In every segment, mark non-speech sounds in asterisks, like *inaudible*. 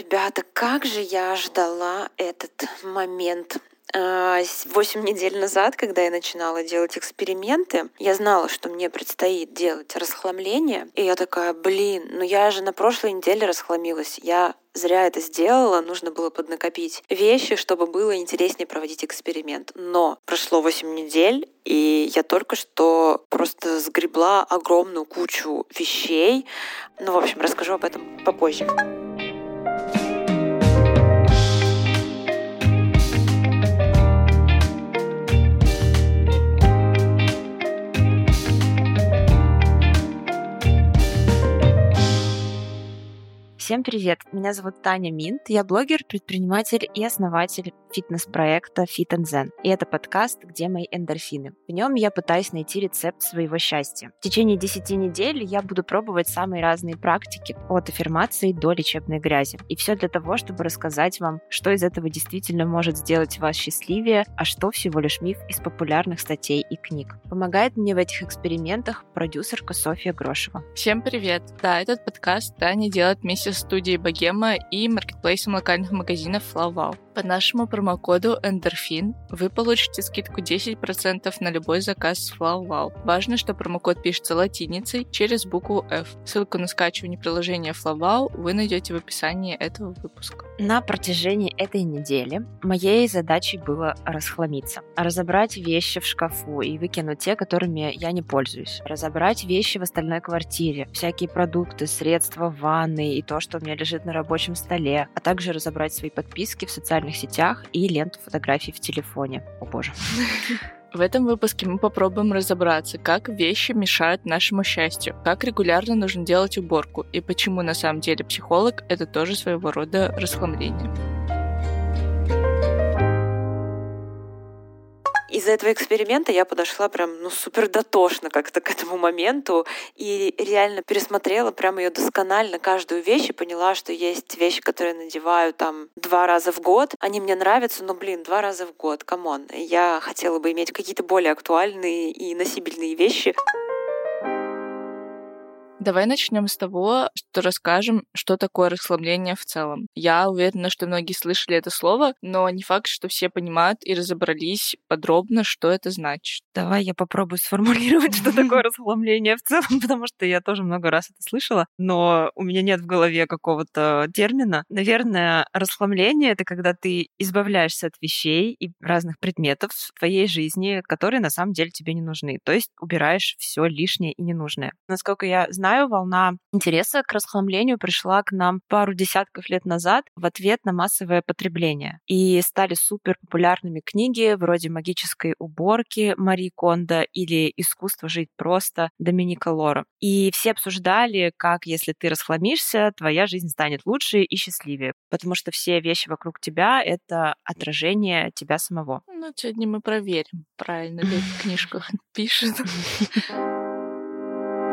ребята, как же я ждала этот момент. А, восемь недель назад, когда я начинала делать эксперименты, я знала, что мне предстоит делать расхламление. И я такая, блин, ну я же на прошлой неделе расхламилась. Я зря это сделала, нужно было поднакопить вещи, чтобы было интереснее проводить эксперимент. Но прошло 8 недель, и я только что просто сгребла огромную кучу вещей. Ну, в общем, расскажу об этом попозже. Всем привет! Меня зовут Таня Минт, я блогер, предприниматель и основатель фитнес-проекта Fit Zen. И это подкаст «Где мои эндорфины?». В нем я пытаюсь найти рецепт своего счастья. В течение 10 недель я буду пробовать самые разные практики, от аффирмации до лечебной грязи. И все для того, чтобы рассказать вам, что из этого действительно может сделать вас счастливее, а что всего лишь миф из популярных статей и книг. Помогает мне в этих экспериментах продюсерка Софья Грошева. Всем привет! Да, этот подкаст Таня делает вместе с студией Богема и маркетплейсом локальных магазинов FlowWow. По нашему промокоду Endorphin вы получите скидку 10% на любой заказ с FlowWow. Важно, что промокод пишется латиницей через букву F. Ссылку на скачивание приложения FlowWow вы найдете в описании этого выпуска. На протяжении этой недели моей задачей было расхламиться. Разобрать вещи в шкафу и выкинуть те, которыми я не пользуюсь. Разобрать вещи в остальной квартире. Всякие продукты, средства ванны и то, что у меня лежит на рабочем столе. А также разобрать свои подписки в социальных социальных сетях и ленту фотографий в телефоне. О боже. В этом выпуске мы попробуем разобраться, как вещи мешают нашему счастью, как регулярно нужно делать уборку и почему на самом деле психолог — это тоже своего рода расхламление. Из-за этого эксперимента я подошла прям, ну, супер дотошно как-то к этому моменту и реально пересмотрела прям ее досконально, каждую вещь и поняла, что есть вещи, которые надеваю там два раза в год. Они мне нравятся, но, блин, два раза в год, come on. Я хотела бы иметь какие-то более актуальные и носибельные вещи. Давай начнем с того, что расскажем, что такое расслабление в целом. Я уверена, что многие слышали это слово, но не факт, что все понимают и разобрались подробно, что это значит. Давай я попробую сформулировать, что *laughs* такое расхламление в целом, потому что я тоже много раз это слышала, но у меня нет в голове какого-то термина. Наверное, расхламление — это когда ты избавляешься от вещей и разных предметов в твоей жизни, которые на самом деле тебе не нужны. То есть убираешь все лишнее и ненужное. Насколько я знаю, знаю, волна интереса к расхламлению пришла к нам пару десятков лет назад в ответ на массовое потребление. И стали супер популярными книги вроде «Магической уборки» Мари Кондо или «Искусство жить просто» Доминика Лора. И все обсуждали, как если ты расхламишься, твоя жизнь станет лучше и счастливее, потому что все вещи вокруг тебя — это отражение тебя самого. Ну, сегодня мы проверим, правильно ли в книжках пишет. *laughs*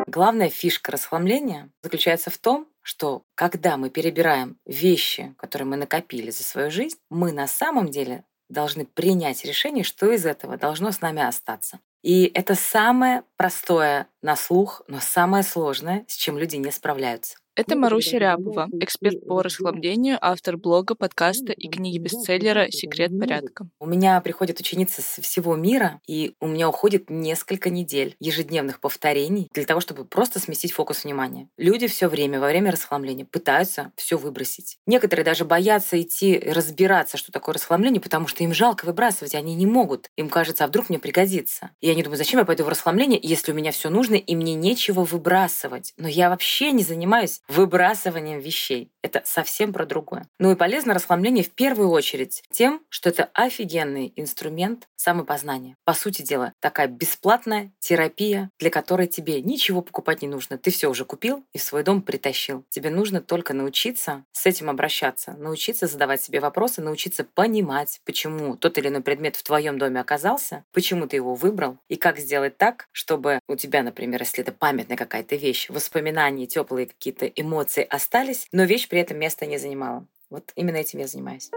Главная фишка расхламления заключается в том, что когда мы перебираем вещи, которые мы накопили за свою жизнь, мы на самом деле должны принять решение, что из этого должно с нами остаться. И это самое простое на слух, но самое сложное, с чем люди не справляются. Это Маруся Рябова, эксперт по расхламлению, автор блога, подкаста и книги бестселлера «Секрет порядка». У меня приходят ученицы со всего мира, и у меня уходит несколько недель ежедневных повторений для того, чтобы просто сместить фокус внимания. Люди все время, во время расхламления, пытаются все выбросить. Некоторые даже боятся идти разбираться, что такое расхламление, потому что им жалко выбрасывать, они не могут. Им кажется, а вдруг мне пригодится. И они думают, зачем я пойду в расхламление, если у меня все нужно, и мне нечего выбрасывать. Но я вообще не занимаюсь выбрасыванием вещей. Это совсем про другое. Ну и полезно расхламление в первую очередь тем, что это офигенный инструмент самопознания. По сути дела, такая бесплатная терапия, для которой тебе ничего покупать не нужно. Ты все уже купил и в свой дом притащил. Тебе нужно только научиться с этим обращаться, научиться задавать себе вопросы, научиться понимать, почему тот или иной предмет в твоем доме оказался, почему ты его выбрал, и как сделать так, чтобы у тебя, например, если это памятная какая-то вещь, воспоминания, теплые какие-то эмоции остались, но вещь при этом места не занимала. Вот именно этим я занимаюсь.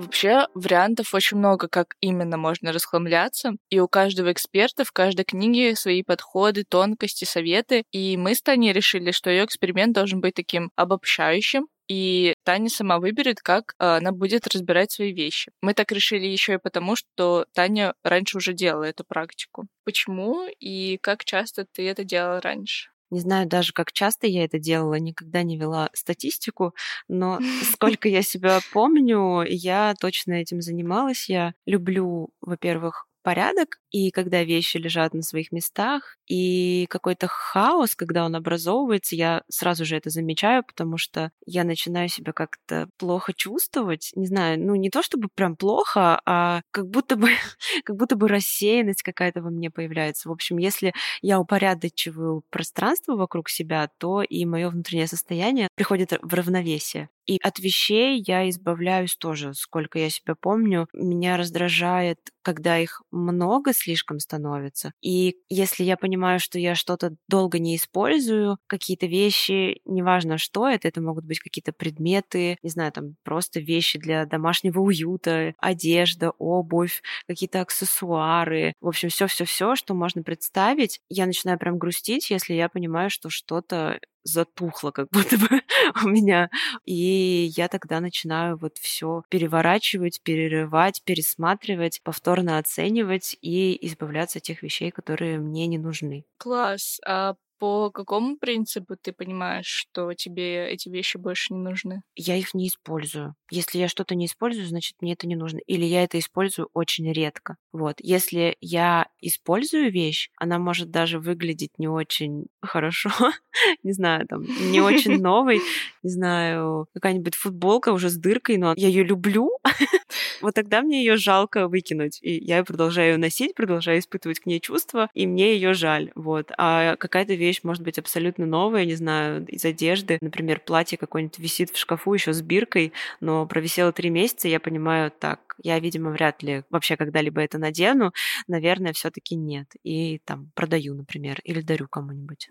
Вообще вариантов очень много, как именно можно расхламляться. И у каждого эксперта в каждой книге свои подходы, тонкости, советы. И мы с Таней решили, что ее эксперимент должен быть таким обобщающим, и Таня сама выберет, как а, она будет разбирать свои вещи. Мы так решили еще и потому, что Таня раньше уже делала эту практику. Почему и как часто ты это делала раньше? Не знаю даже, как часто я это делала, никогда не вела статистику, но *laughs* сколько я себя помню, я точно этим занималась. Я люблю, во-первых, порядок, и когда вещи лежат на своих местах, и какой-то хаос, когда он образовывается, я сразу же это замечаю, потому что я начинаю себя как-то плохо чувствовать. Не знаю, ну не то чтобы прям плохо, а как будто бы, *laughs* как будто бы рассеянность какая-то во мне появляется. В общем, если я упорядочиваю пространство вокруг себя, то и мое внутреннее состояние приходит в равновесие. И от вещей я избавляюсь тоже, сколько я себя помню. Меня раздражает, когда их много слишком становится. И если я понимаю, что я что-то долго не использую, какие-то вещи, неважно что это, это могут быть какие-то предметы, не знаю, там просто вещи для домашнего уюта, одежда, обувь, какие-то аксессуары, в общем, все-все-все, что можно представить, я начинаю прям грустить, если я понимаю, что что-то затухло как будто бы *laughs* у меня. И я тогда начинаю вот все переворачивать, перерывать, пересматривать, повторно оценивать и избавляться от тех вещей, которые мне не нужны. Класс. А по какому принципу ты понимаешь, что тебе эти вещи больше не нужны? Я их не использую. Если я что-то не использую, значит, мне это не нужно. Или я это использую очень редко. Вот. Если я использую вещь, она может даже выглядеть не очень хорошо. *laughs* не знаю, там, не очень *laughs* новой. Не знаю, какая-нибудь футболка уже с дыркой, но я ее люблю. *laughs* вот тогда мне ее жалко выкинуть. И я продолжаю носить, продолжаю испытывать к ней чувства, и мне ее жаль. Вот. А какая-то вещь вещь может быть абсолютно новая, не знаю, из одежды. Например, платье какое-нибудь висит в шкафу еще с биркой, но провисело три месяца, я понимаю, так, я, видимо, вряд ли вообще когда-либо это надену. Наверное, все-таки нет. И там продаю, например, или дарю кому-нибудь.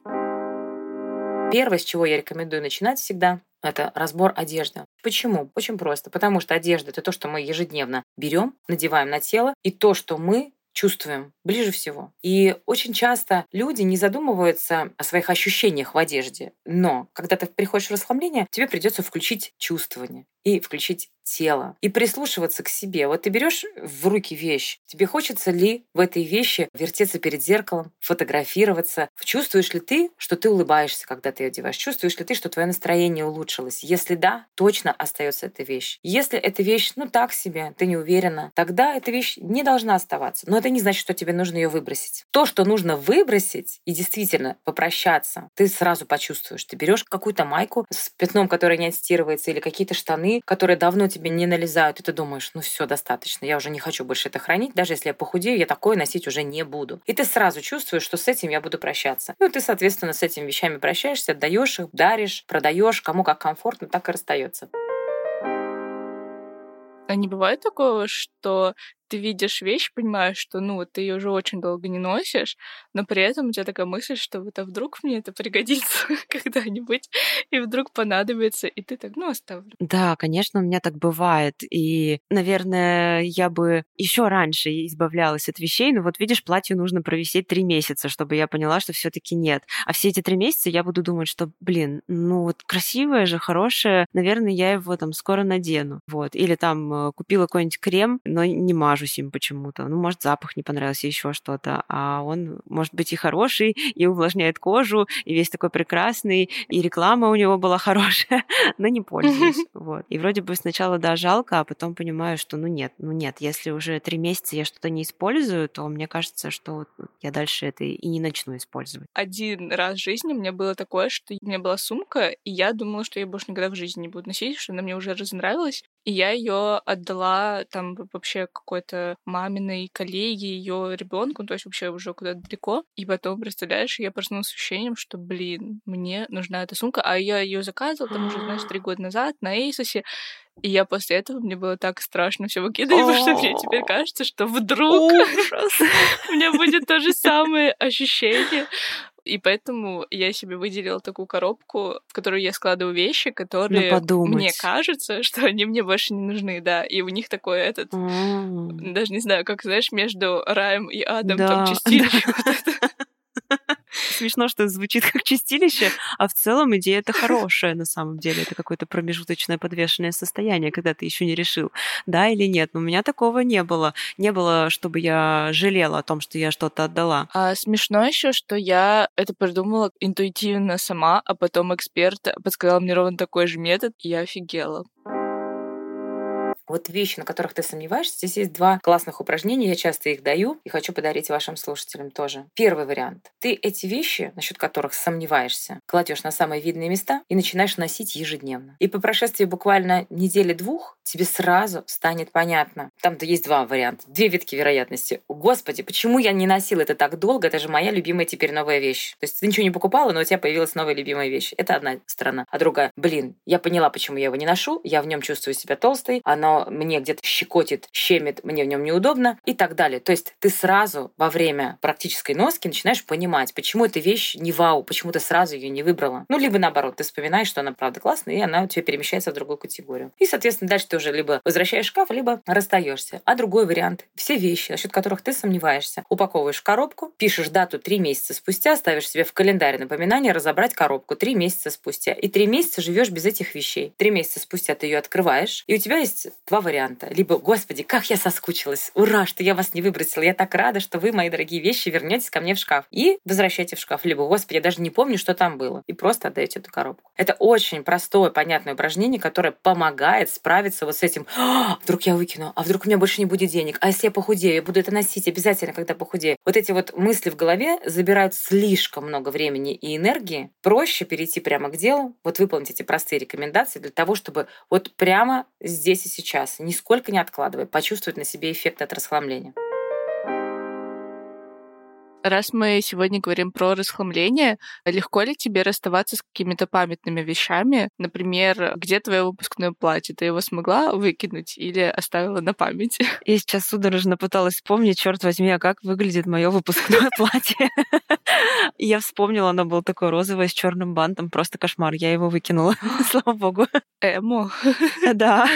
Первое, с чего я рекомендую начинать всегда, это разбор одежды. Почему? Очень просто. Потому что одежда это то, что мы ежедневно берем, надеваем на тело, и то, что мы чувствуем ближе всего. И очень часто люди не задумываются о своих ощущениях в одежде. Но когда ты приходишь в расхламление, тебе придется включить чувствование и включить тело и прислушиваться к себе. Вот ты берешь в руки вещь, тебе хочется ли в этой вещи вертеться перед зеркалом, фотографироваться? Чувствуешь ли ты, что ты улыбаешься, когда ты ее одеваешь? Чувствуешь ли ты, что твое настроение улучшилось? Если да, точно остается эта вещь. Если эта вещь, ну так себе, ты не уверена, тогда эта вещь не должна оставаться. Но это не значит, что тебе нужно ее выбросить. То, что нужно выбросить и действительно попрощаться, ты сразу почувствуешь. Ты берешь какую-то майку с пятном, которое не отстирывается, или какие-то штаны, которые давно тебе тебе не налезают, и ты думаешь, ну все, достаточно, я уже не хочу больше это хранить, даже если я похудею, я такое носить уже не буду. И ты сразу чувствуешь, что с этим я буду прощаться. Ну, ты, соответственно, с этими вещами прощаешься, отдаешь их, даришь, продаешь, кому как комфортно, так и расстается. А не бывает такого, что ты видишь вещь, понимаешь, что, ну, вот ты ее уже очень долго не носишь, но при этом у тебя такая мысль, что вот а вдруг мне это пригодится *laughs* когда-нибудь, и вдруг понадобится, и ты так, ну, оставлю. Да, конечно, у меня так бывает. И, наверное, я бы еще раньше избавлялась от вещей, но вот видишь, платье нужно провисеть три месяца, чтобы я поняла, что все-таки нет. А все эти три месяца я буду думать, что, блин, ну вот красивое же, хорошее, наверное, я его там скоро надену. Вот. Или там э, купила какой-нибудь крем, но не мажу мажусь им почему-то. Ну, может, запах не понравился, еще что-то. А он может быть и хороший, *laughs* и увлажняет кожу, и весь такой прекрасный, и реклама у него была *laughs* хорошая, но не пользуюсь. Вот. И вроде бы сначала, да, жалко, а потом понимаю, что ну нет, ну нет, если уже три месяца я что-то не использую, то мне кажется, что я дальше это и не начну использовать. Один раз в жизни у меня было такое, что у меня была сумка, и я думала, что я больше никогда в жизни не буду носить, что она мне уже разонравилась. И я ее отдала там вообще какой-то маминой коллеге, ее ребенку, то есть вообще уже куда-то далеко. И потом, представляешь, я проснулась с ощущением, что, блин, мне нужна эта сумка, а я ее заказывала там уже, знаешь, три года назад на Эйсосе. И я после этого, мне было так страшно все выкидывать, потому что мне теперь кажется, что вдруг *laughs* у меня будет то же самое ощущение. И поэтому я себе выделила такую коробку, в которую я складываю вещи, которые ну, мне кажется, *laughs* что они мне больше не нужны, да. И у них такой этот, mm. даже не знаю, как знаешь, между раем и адом да. *laughs* там чистилище. Вот это. Смешно, что звучит как чистилище, а в целом идея это хорошая на самом деле. Это какое-то промежуточное подвешенное состояние, когда ты еще не решил, да или нет. Но у меня такого не было. Не было, чтобы я жалела о том, что я что-то отдала. А смешно еще, что я это придумала интуитивно сама, а потом эксперт подсказал мне ровно такой же метод, и я офигела. Вот вещи, на которых ты сомневаешься, здесь есть два классных упражнения, я часто их даю и хочу подарить вашим слушателям тоже. Первый вариант. Ты эти вещи, насчет которых сомневаешься, кладешь на самые видные места и начинаешь носить ежедневно. И по прошествии буквально недели-двух тебе сразу станет понятно. Там-то есть два варианта, две ветки вероятности. Господи, почему я не носил это так долго? Это же моя любимая теперь новая вещь. То есть ты ничего не покупала, но у тебя появилась новая любимая вещь. Это одна сторона. А другая, блин, я поняла, почему я его не ношу, я в нем чувствую себя толстой, оно мне где-то щекотит, щемит, мне в нем неудобно и так далее. То есть ты сразу во время практической носки начинаешь понимать, почему эта вещь не вау, почему ты сразу ее не выбрала. Ну, либо наоборот, ты вспоминаешь, что она правда классная, и она у тебя перемещается в другую категорию. И, соответственно, дальше ты уже либо возвращаешь шкаф, либо расстаешься. А другой вариант — все вещи, насчет которых ты сомневаешься, упаковываешь в коробку, пишешь дату три месяца спустя, ставишь себе в календарь напоминание разобрать коробку три месяца спустя. И три месяца живешь без этих вещей. Три месяца спустя ты ее открываешь, и у тебя есть два варианта. Либо, господи, как я соскучилась, ура, что я вас не выбросила, я так рада, что вы, мои дорогие вещи, вернетесь ко мне в шкаф. И возвращайте в шкаф. Либо, господи, я даже не помню, что там было. И просто отдаете эту коробку. Это очень простое, понятное упражнение, которое помогает справиться вот с этим. А, вдруг я выкину, а вдруг у меня больше не будет денег, а если я похудею, я буду это носить обязательно, когда похудею. Вот эти вот мысли в голове забирают слишком много времени и энергии. Проще перейти прямо к делу, вот выполнить эти простые рекомендации для того, чтобы вот прямо здесь и сейчас, не нисколько не откладывай, почувствовать на себе эффект от расхламления. Раз мы сегодня говорим про расхламление, легко ли тебе расставаться с какими-то памятными вещами? Например, где твое выпускное платье? Ты его смогла выкинуть или оставила на память? *laughs* Я сейчас судорожно пыталась вспомнить, черт возьми, а как выглядит мое выпускное *laughs* платье. Я вспомнила, оно было такое розовое с черным бантом, просто кошмар. Я его выкинула, *laughs* слава богу. Эмо. Да.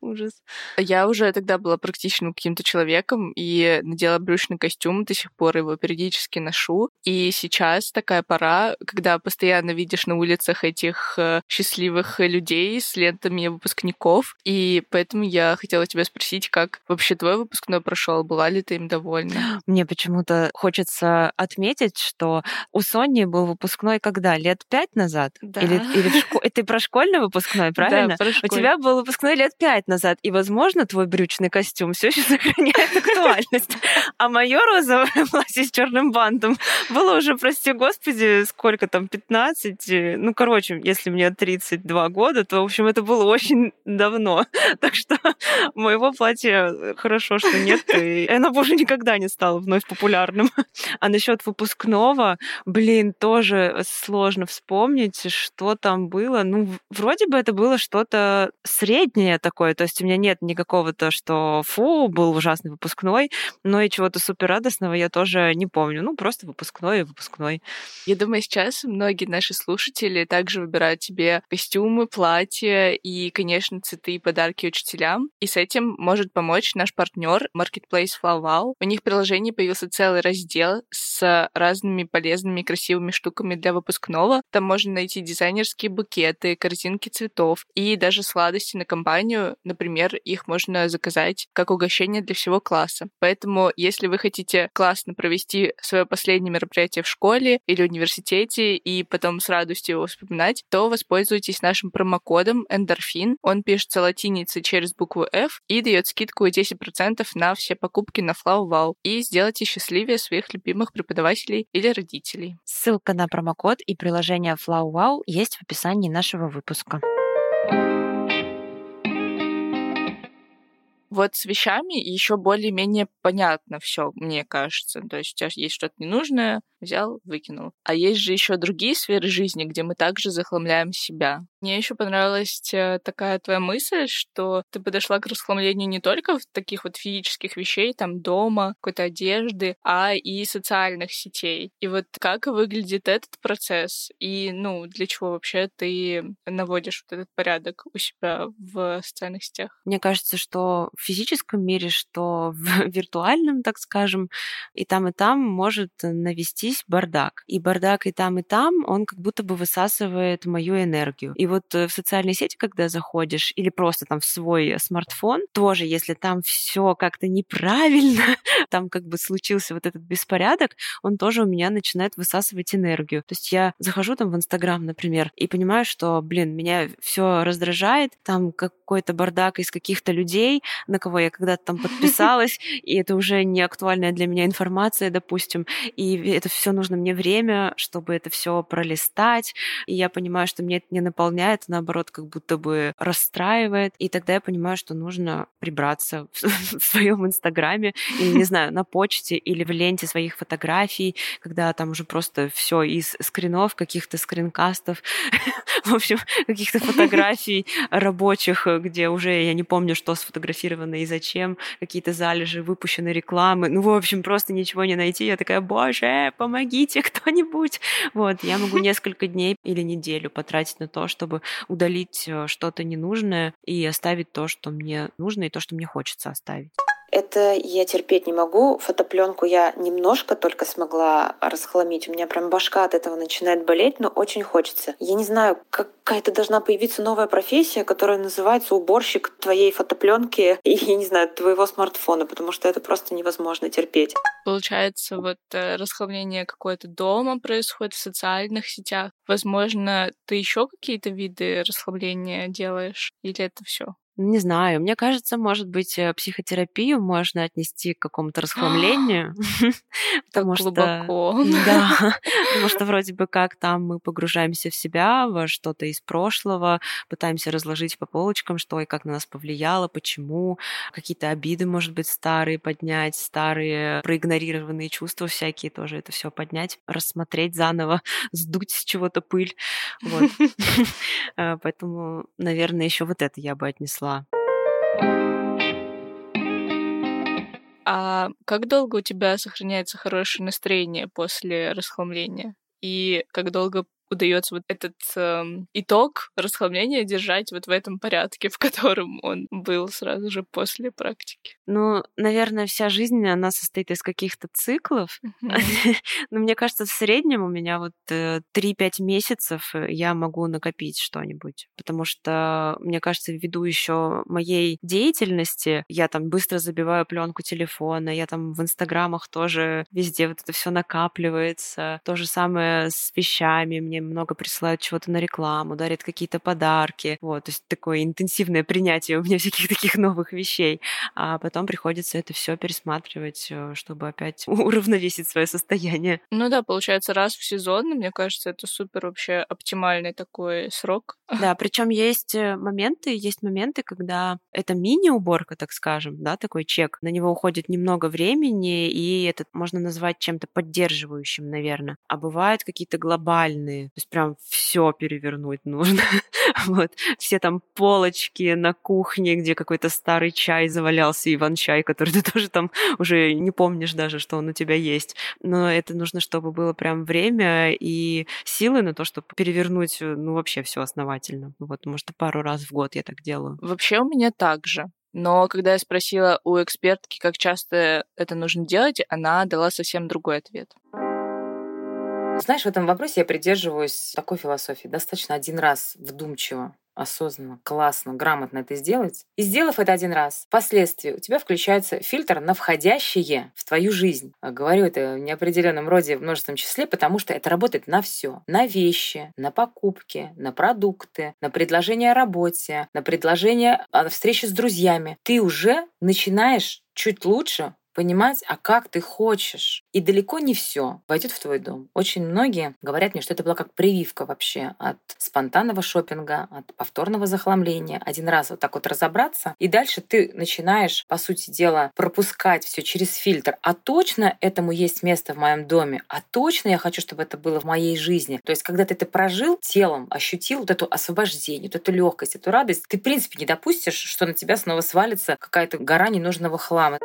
Ужас. Я уже тогда была практичным каким-то человеком и надела брючный костюм, до сих пор его периодически ношу. И сейчас такая пора, когда постоянно видишь на улицах этих э, счастливых людей с лентами выпускников. И поэтому я хотела тебя спросить, как вообще твой выпускной прошел, была ли ты им довольна? Мне почему-то хочется отметить, что у Сони был выпускной когда? Лет пять назад? Да. Или, или в шко... ты про школьный выпускной, правильно? Да, про У тебя был выпускной лет пять назад, и, возможно, твой брючный костюм все еще сохраняет актуальность. А мое розовое *laughs* платье с черным бантом было уже, прости господи, сколько там, 15? Ну, короче, если мне 32 года, то, в общем, это было очень давно. *laughs* Так что *laughs* моего платья хорошо, что нет, и оно больше никогда не стало вновь популярным. А насчет выпускного, блин, тоже сложно вспомнить, что там было. Ну, вроде бы это было что-то среднее такое, то есть у меня нет никакого-то, что фу, был ужасный выпускной, но и чего-то супер радостного я тоже не помню. Ну, просто выпускной и выпускной. Я думаю, сейчас многие наши слушатели также выбирают себе костюмы, платья и, конечно, цветы и подарки учителям. И с этим может помочь наш партнер Marketplace FlowWow. У них в приложении появился целый раздел с разными полезными и красивыми штуками для выпускного. Там можно найти дизайнерские букеты, корзинки цветов и даже сладости на компанию. Например, их можно заказать как угощение для всего класса. Поэтому, если вы хотите классно провести свое последнее мероприятие в школе или университете и потом с радостью его вспоминать, то воспользуйтесь нашим промокодом Endorphin. Он пишется латиницей через букву F и дает скидку 10% на все покупки на FlowWow. И сделайте счастливее своих любимых преподавателей или родителей. Ссылка на промокод и приложение FlowWow есть в описании нашего выпуска. Вот с вещами еще более-менее понятно все, мне кажется. То есть у тебя есть что-то ненужное, взял, выкинул. А есть же еще другие сферы жизни, где мы также захламляем себя. Мне еще понравилась э, такая твоя мысль, что ты подошла к расхламлению не только в таких вот физических вещей, там дома, какой-то одежды, а и социальных сетей. И вот как выглядит этот процесс? И, ну, для чего вообще ты наводишь вот этот порядок у себя в социальных сетях? Мне кажется, что в физическом мире, что в *laughs* виртуальном, так скажем, и там, и там может навестись бардак. И бардак и там, и там, он как будто бы высасывает мою энергию. И вот э, в социальные сети, когда заходишь, или просто там в свой смартфон, тоже, если там все как-то неправильно, *laughs* там как бы случился вот этот беспорядок, он тоже у меня начинает высасывать энергию. То есть я захожу там в Инстаграм, например, и понимаю, что, блин, меня все раздражает, там какой-то бардак из каких-то людей, на кого я когда-то там *laughs* подписалась, и это уже не актуальная для меня информация, допустим, и это все нужно мне время, чтобы это все пролистать, и я понимаю, что мне это не наполняет, а наоборот, как будто бы расстраивает, и тогда я понимаю, что нужно прибраться в, *laughs* в своем Инстаграме или, не знаю, на почте или в ленте своих фотографий, когда там уже просто все из скринов, каких-то скринкастов, *laughs* в общем, каких-то фотографий рабочих, где уже я не помню, что сфотографировано и зачем, какие-то залежи выпущенной рекламы. Ну, в общем, просто ничего не найти. Я такая, боже, помогите *laughs* кто-нибудь. Вот, я могу несколько дней или неделю потратить на то, чтобы удалить э, что-то ненужное и оставить то, что мне нужно и то, что мне хочется оставить. Это я терпеть не могу. Фотопленку я немножко только смогла расхламить. У меня прям башка от этого начинает болеть, но очень хочется. Я не знаю, какая-то должна появиться новая профессия, которая называется уборщик твоей фотопленки *laughs* и, я не знаю, твоего смартфона, потому что это просто невозможно терпеть. Получается, вот э, расхламление какое-то дома происходит в социальных сетях. Возможно, ты еще какие-то виды расхламления делаешь? Или это все? Не знаю, мне кажется, может быть, э, психотерапию можно отнести к какому-то расхламлению. *gasps* *laughs* Потому что... *laughs* Да, *laughs* потому что вроде бы как там мы погружаемся в себя, во что-то из прошлого, пытаемся разложить по полочкам, что и как на нас повлияло, почему, какие-то обиды, может быть, старые поднять, старые проигнорированные чувства всякие тоже это все поднять, рассмотреть заново, сдуть с чего-то пыль. Вот. Э, поэтому, наверное, еще вот это я бы отнесла числа. А как долго у тебя сохраняется хорошее настроение после расхламления? И как долго удается вот этот э, итог расхламления держать вот в этом порядке, *laughs* в котором он был сразу же после практики? Ну, наверное, вся жизнь, она состоит из каких-то циклов. *laughs* Но мне кажется, в среднем у меня вот 3-5 э, месяцев э, я могу накопить что-нибудь. Потому что, мне кажется, ввиду еще моей деятельности, я там быстро забиваю пленку телефона, я там в инстаграмах тоже везде вот это все накапливается. То же самое с вещами. Мне много присылают чего-то на рекламу, дарят какие-то подарки. Вот, то есть такое интенсивное принятие у меня *laughs* всяких таких новых вещей. А потом приходится это все пересматривать, э, чтобы опять *laughs* уравновесить свое состояние. Ну да, получается, раз в сезон, мне кажется, это супер вообще оптимальный такой срок. *laughs* Да, причем есть э, моменты, есть моменты, когда это мини-уборка, так скажем, да, такой чек. На него уходит немного времени, и это можно назвать чем-то поддерживающим, наверное. А бывают какие-то глобальные то есть прям все перевернуть нужно. *laughs* вот. Все там полочки на кухне, где какой-то старый чай завалялся, Иван-чай, который ты *laughs* тоже там уже не помнишь даже, что он у тебя есть. Но это нужно, чтобы было прям время и силы на то, чтобы перевернуть, ну, вообще все основательно. Вот, может, пару раз в год я так делаю. Вообще у меня так же. Но когда я спросила у экспертки, как часто это нужно делать, она дала совсем другой ответ. Знаешь, в этом вопросе я придерживаюсь такой философии. Достаточно один раз вдумчиво осознанно, классно, грамотно это сделать. И сделав это один раз, впоследствии у тебя включается фильтр на входящее в твою жизнь. А говорю это в неопределенном роде в множественном числе, потому что это работает на все. На вещи, на покупки, на продукты, на предложение о работе, на предложение о встрече с друзьями. Ты уже начинаешь чуть лучше понимать, а как ты хочешь. И далеко не все войдет в твой дом. Очень многие говорят мне, что это была как прививка вообще от спонтанного шопинга, от повторного захламления. Один раз вот так вот разобраться, и дальше ты начинаешь, по сути дела, пропускать все через фильтр. А точно этому есть место в моем доме? А точно я хочу, чтобы это было в моей жизни? То есть, когда ты это прожил телом, ощутил вот эту освобождение, вот эту легкость, эту радость, ты, в принципе, не допустишь, что на тебя снова свалится какая-то гора ненужного хлама.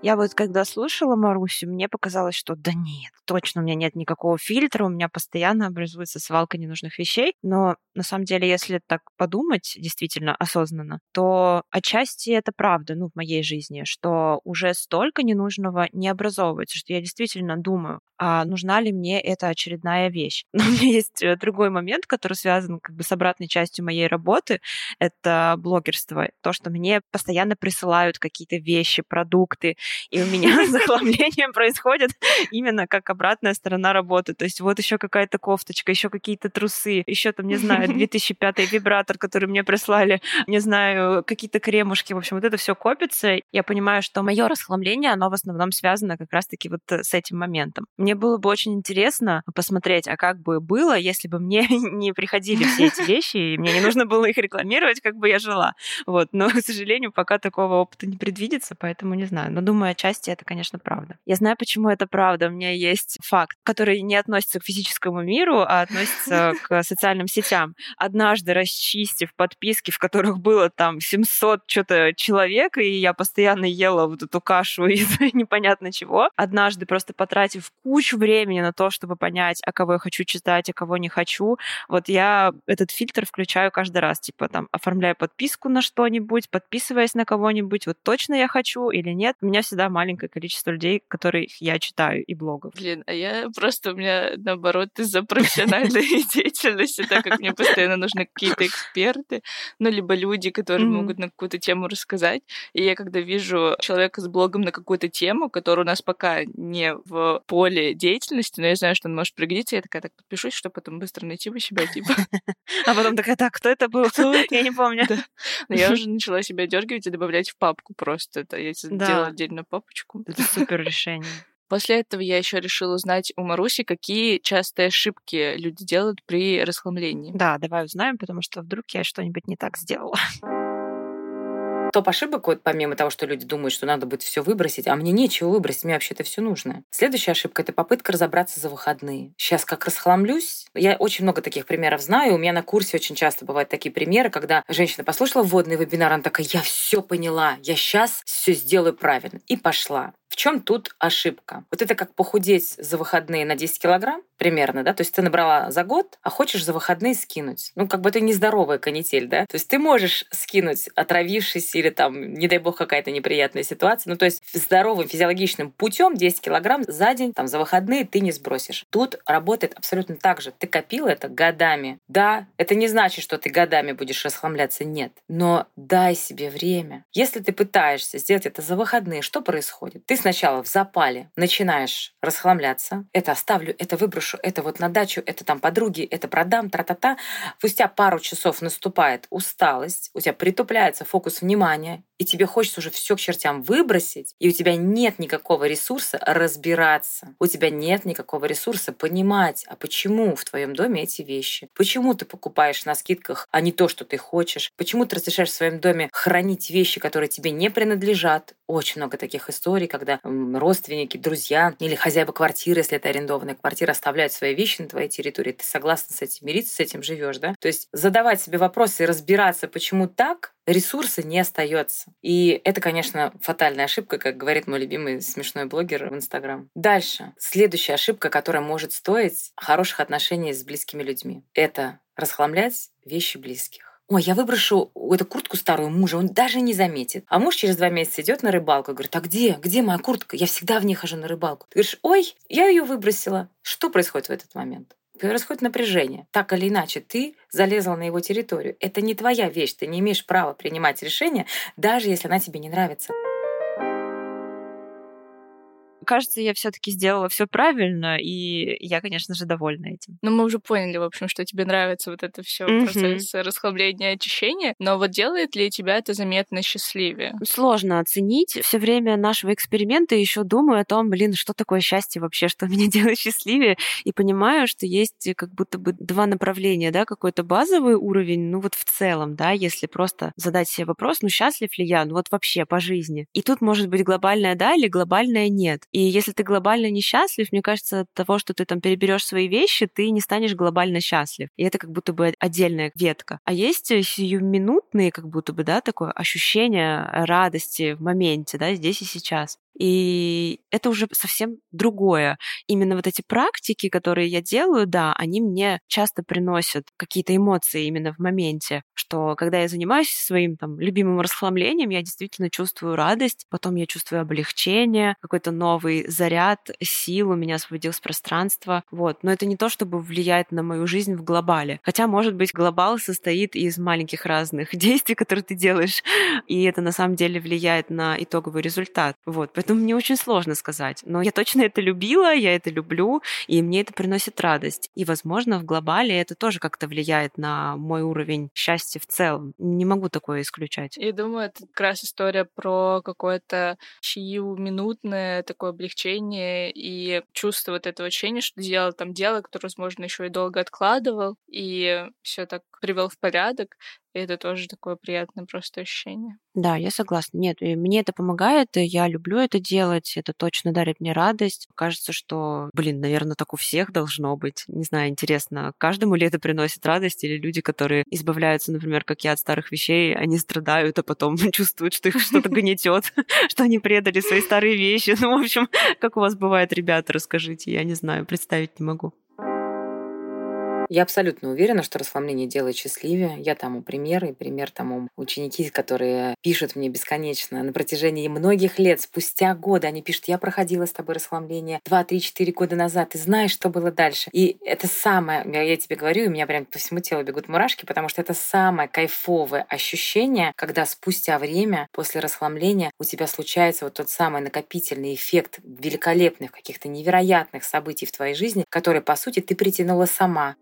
Я вот когда слушала Марусю, мне показалось, что да нет, точно у меня нет никакого фильтра, у меня постоянно образуется свалка ненужных вещей. Но на самом деле, если так подумать действительно осознанно, то отчасти это правда, ну, в моей жизни, что уже столько ненужного не образовывается, что я действительно думаю, а нужна ли мне эта очередная вещь. *laughs* Но у меня есть э, другой момент, который связан как бы с обратной частью моей работы, это блогерство. То, что мне постоянно присылают какие-то вещи, продукты, и у меня *laughs* захламление происходит именно как обратная сторона работы. То есть вот еще какая-то кофточка, еще какие-то трусы, еще там, не знаю, *laughs* 2005 вибратор, который мне прислали, не знаю, какие-то кремушки. В общем, вот это все копится. Я понимаю, что мое расхламление, оно в основном связано как раз-таки вот с этим моментом. Мне было бы очень интересно посмотреть, а как бы было, если бы мне *laughs* не приходили все эти вещи, и мне не нужно было их рекламировать, как бы я жила. Вот. Но, к сожалению, пока такого опыта не предвидится, поэтому не знаю. Но думаю, отчасти это, конечно, правда. Я знаю, почему это правда. У меня есть факт, который не относится к физическому миру, а относится *laughs* к социальным сетям. Однажды расчистив подписки, в которых было там 700 что-то человек, и я постоянно ела вот эту кашу из *laughs* непонятно чего, однажды просто потратив кучу времени на то, чтобы понять, а кого я хочу читать, а кого не хочу, вот я этот фильтр включаю каждый раз, типа там оформляю подписку на что-нибудь, подписываясь на кого-нибудь, вот точно я хочу или нет. У меня всегда маленькое количество людей, которых я читаю, и блогов. Блин, а я просто, у меня наоборот из-за профессиональной *laughs* деятельности, так как мне постоянно нужны какие-то эксперты, ну, либо люди, которые могут на какую-то тему рассказать. И я когда вижу человека с блогом на какую-то тему, которая у нас пока не в поле деятельности, но я знаю, что он может пригодиться, я такая, так подпишусь, чтобы потом быстро найти у себя, типа. *laughs* А потом такая, так, кто это был? *laughs* Я не помню. Я уже начала себя дергивать и добавлять в папку просто. Это я сделала отдельно папку папочку. Это супер решение. *laughs* После этого я еще решила узнать у Маруси, какие частые ошибки люди делают при расхламлении. Да, давай узнаем, потому что вдруг я что-нибудь не так сделала. *laughs* Топ ошибок, вот помимо того, что люди думают, что надо будет все выбросить, а мне нечего выбросить, мне вообще-то все нужно. Следующая ошибка — это попытка разобраться за выходные. Сейчас как расхламлюсь, я очень много таких примеров знаю, у меня на курсе очень часто бывают такие примеры, когда женщина послушала вводный вебинар, она такая, я все поняла, я сейчас все сделаю правильно. И пошла. В чем тут ошибка? Вот это как похудеть за выходные на 10 килограмм примерно, да? То есть ты набрала за год, а хочешь за выходные скинуть. Ну, как бы это нездоровая канитель, да? То есть ты можешь скинуть, отравившись или там, не дай бог, какая-то неприятная ситуация. Ну, то есть здоровым физиологичным путем 10 килограмм за день, там, за выходные ты не сбросишь. Тут работает абсолютно так же. Ты копила это годами. Да, это не значит, что ты годами будешь расхламляться, нет. Но дай себе время. Если ты пытаешься сделать это за выходные, что происходит? Ты сначала в запале начинаешь расхламляться. Это оставлю, это выброшу, это вот на дачу, это там подруги, это продам, тра-та-та. Спустя пару часов наступает усталость, у тебя притупляется фокус внимания, и тебе хочется уже все к чертям выбросить, и у тебя нет никакого ресурса разбираться. У тебя нет никакого ресурса понимать, а почему в твоем доме эти вещи? Почему ты покупаешь на скидках, а не то, что ты хочешь? Почему ты разрешаешь в своем доме хранить вещи, которые тебе не принадлежат? Очень много таких историй, когда родственники, друзья или хозяева квартиры, если это арендованная квартира, оставляют свои вещи на твоей территории. Ты согласна с этим мириться, с этим живешь, да? То есть задавать себе вопросы и разбираться, почему так, ресурса не остается. И это, конечно, фатальная ошибка, как говорит мой любимый смешной блогер в Инстаграм. Дальше. Следующая ошибка, которая может стоить хороших отношений с близкими людьми. Это расхламлять вещи близких. Ой, я выброшу эту куртку старую мужа, он даже не заметит. А муж через два месяца идет на рыбалку говорит, а где? Где моя куртка? Я всегда в ней хожу на рыбалку. Ты говоришь, ой, я ее выбросила. Что происходит в этот момент? происходит напряжение. Так или иначе, ты залезла на его территорию. Это не твоя вещь, ты не имеешь права принимать решение, даже если она тебе не нравится. Кажется, я все-таки сделала все правильно, и я, конечно же, довольна этим. Ну, мы уже поняли, в общем, что тебе нравится вот это все mm-hmm. процесс расхламления, очищения. Но вот делает ли тебя это заметно счастливее? Сложно оценить. Все время нашего эксперимента еще думаю о том, блин, что такое счастье вообще, что меня *laughs* делает счастливее, и понимаю, что есть как будто бы два направления, да, какой-то базовый уровень, ну вот в целом, да, если просто задать себе вопрос, ну счастлив ли я, ну вот вообще по жизни. И тут может быть глобальное да или глобальное нет. И если ты глобально несчастлив, мне кажется, от того, что ты там переберешь свои вещи, ты не станешь глобально счастлив. И это как будто бы отдельная ветка. А есть сиюминутные, как будто бы, да, такое ощущение радости в моменте, да, здесь и сейчас. И это уже совсем другое. Именно вот эти практики, которые я делаю, да, они мне часто приносят какие-то эмоции именно в моменте, что когда я занимаюсь своим там любимым расхламлением, я действительно чувствую радость, потом я чувствую облегчение, какой-то новый заряд сил у меня освободилось пространство. Вот. Но это не то, чтобы влияет на мою жизнь в глобале. Хотя, может быть, глобал состоит из маленьких разных *laughs* действий, которые ты делаешь, и это на самом деле влияет на итоговый результат. Вот. Поэтому мне очень сложно сказать. Но я точно это любила, я это люблю, и мне это приносит радость. И, возможно, в глобале это тоже как-то влияет на мой уровень счастья в целом. Не могу такое исключать. Я думаю, это как раз история про какое-то минутное такое облегчение и чувство вот этого ощущения, что делал там дело, которое, возможно, еще и долго откладывал, и все так привел в порядок. И это тоже такое приятное просто ощущение. Да, я согласна. Нет, мне это помогает, и я люблю это делать, это точно дарит мне радость. Кажется, что, блин, наверное, так у всех должно быть. Не знаю, интересно, каждому ли это приносит радость, или люди, которые избавляются, например, как я, от старых вещей, они страдают, а потом *laughs* чувствуют, что их что-то *laughs* гнетет, *laughs* что они предали свои старые вещи. Ну, в общем, как у вас бывает, ребята, расскажите, я не знаю, представить не могу. Я абсолютно уверена, что расслабление делает счастливее. Я тому пример, и пример тому ученики, которые пишут мне бесконечно на протяжении многих лет, спустя годы, они пишут, я проходила с тобой расхламление 2, 3, 4 года назад, ты знаешь, что было дальше. И это самое, я тебе говорю, у меня прям по всему телу бегут мурашки, потому что это самое кайфовое ощущение, когда спустя время после расхламления у тебя случается вот тот самый накопительный эффект великолепных, каких-то невероятных событий в твоей жизни, которые, по сути, ты притянула сама.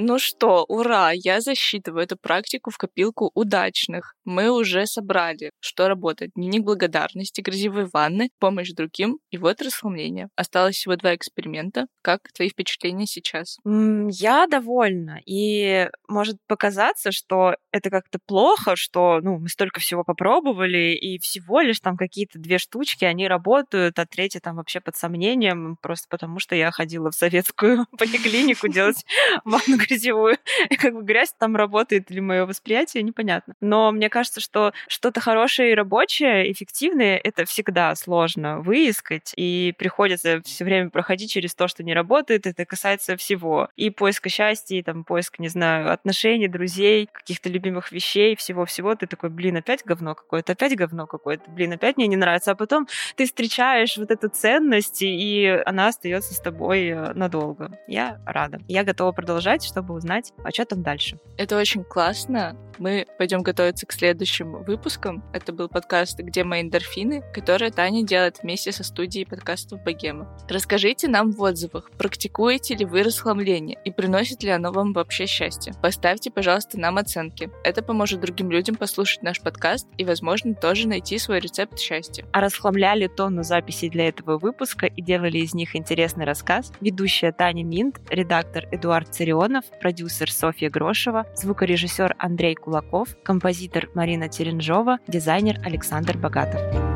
Ну что, ура, я засчитываю эту практику в копилку удачных. Мы уже собрали, что работает. Дневник благодарности, грязевые ванны, помощь другим и вот расхламление. Осталось всего два эксперимента. Как твои впечатления сейчас? Я довольна. И может показаться, что это как-то плохо, что ну, мы столько всего попробовали, и всего лишь там какие-то две штучки, они работают, а третья там вообще под сомнением, просто потому что я ходила в советскую *laughs* поликлинику делать *laughs* ванну грязевую. Как бы грязь там работает или мое восприятие, непонятно. Но мне кажется, что что-то хорошее и рабочее, эффективное, это всегда сложно выискать, и приходится все время проходить через то, что не работает. Это касается всего. И поиска счастья, и там поиска, не знаю, отношений, друзей, каких-то любимых вещей, всего-всего. Ты такой, блин, опять говно какое-то, опять говно какое-то, блин, опять мне не нравится. А потом ты встречаешь вот эту ценность, и она остается с тобой э, надолго. Я рада. Я готова продолжать, что чтобы узнать, а что там дальше. Это очень классно. Мы пойдем готовиться к следующим выпускам. Это был подкаст «Где мои эндорфины», который Таня делает вместе со студией подкастов «Богема». Расскажите нам в отзывах, практикуете ли вы расхламление и приносит ли оно вам вообще счастье. Поставьте, пожалуйста, нам оценки. Это поможет другим людям послушать наш подкаст и, возможно, тоже найти свой рецепт счастья. А расхламляли тонну записей для этого выпуска и делали из них интересный рассказ ведущая Таня Минт, редактор Эдуард Царионов, продюсер Софья Грошева, звукорежиссер Андрей Кулаков, композитор Марина Теренжова, дизайнер Александр Богатов.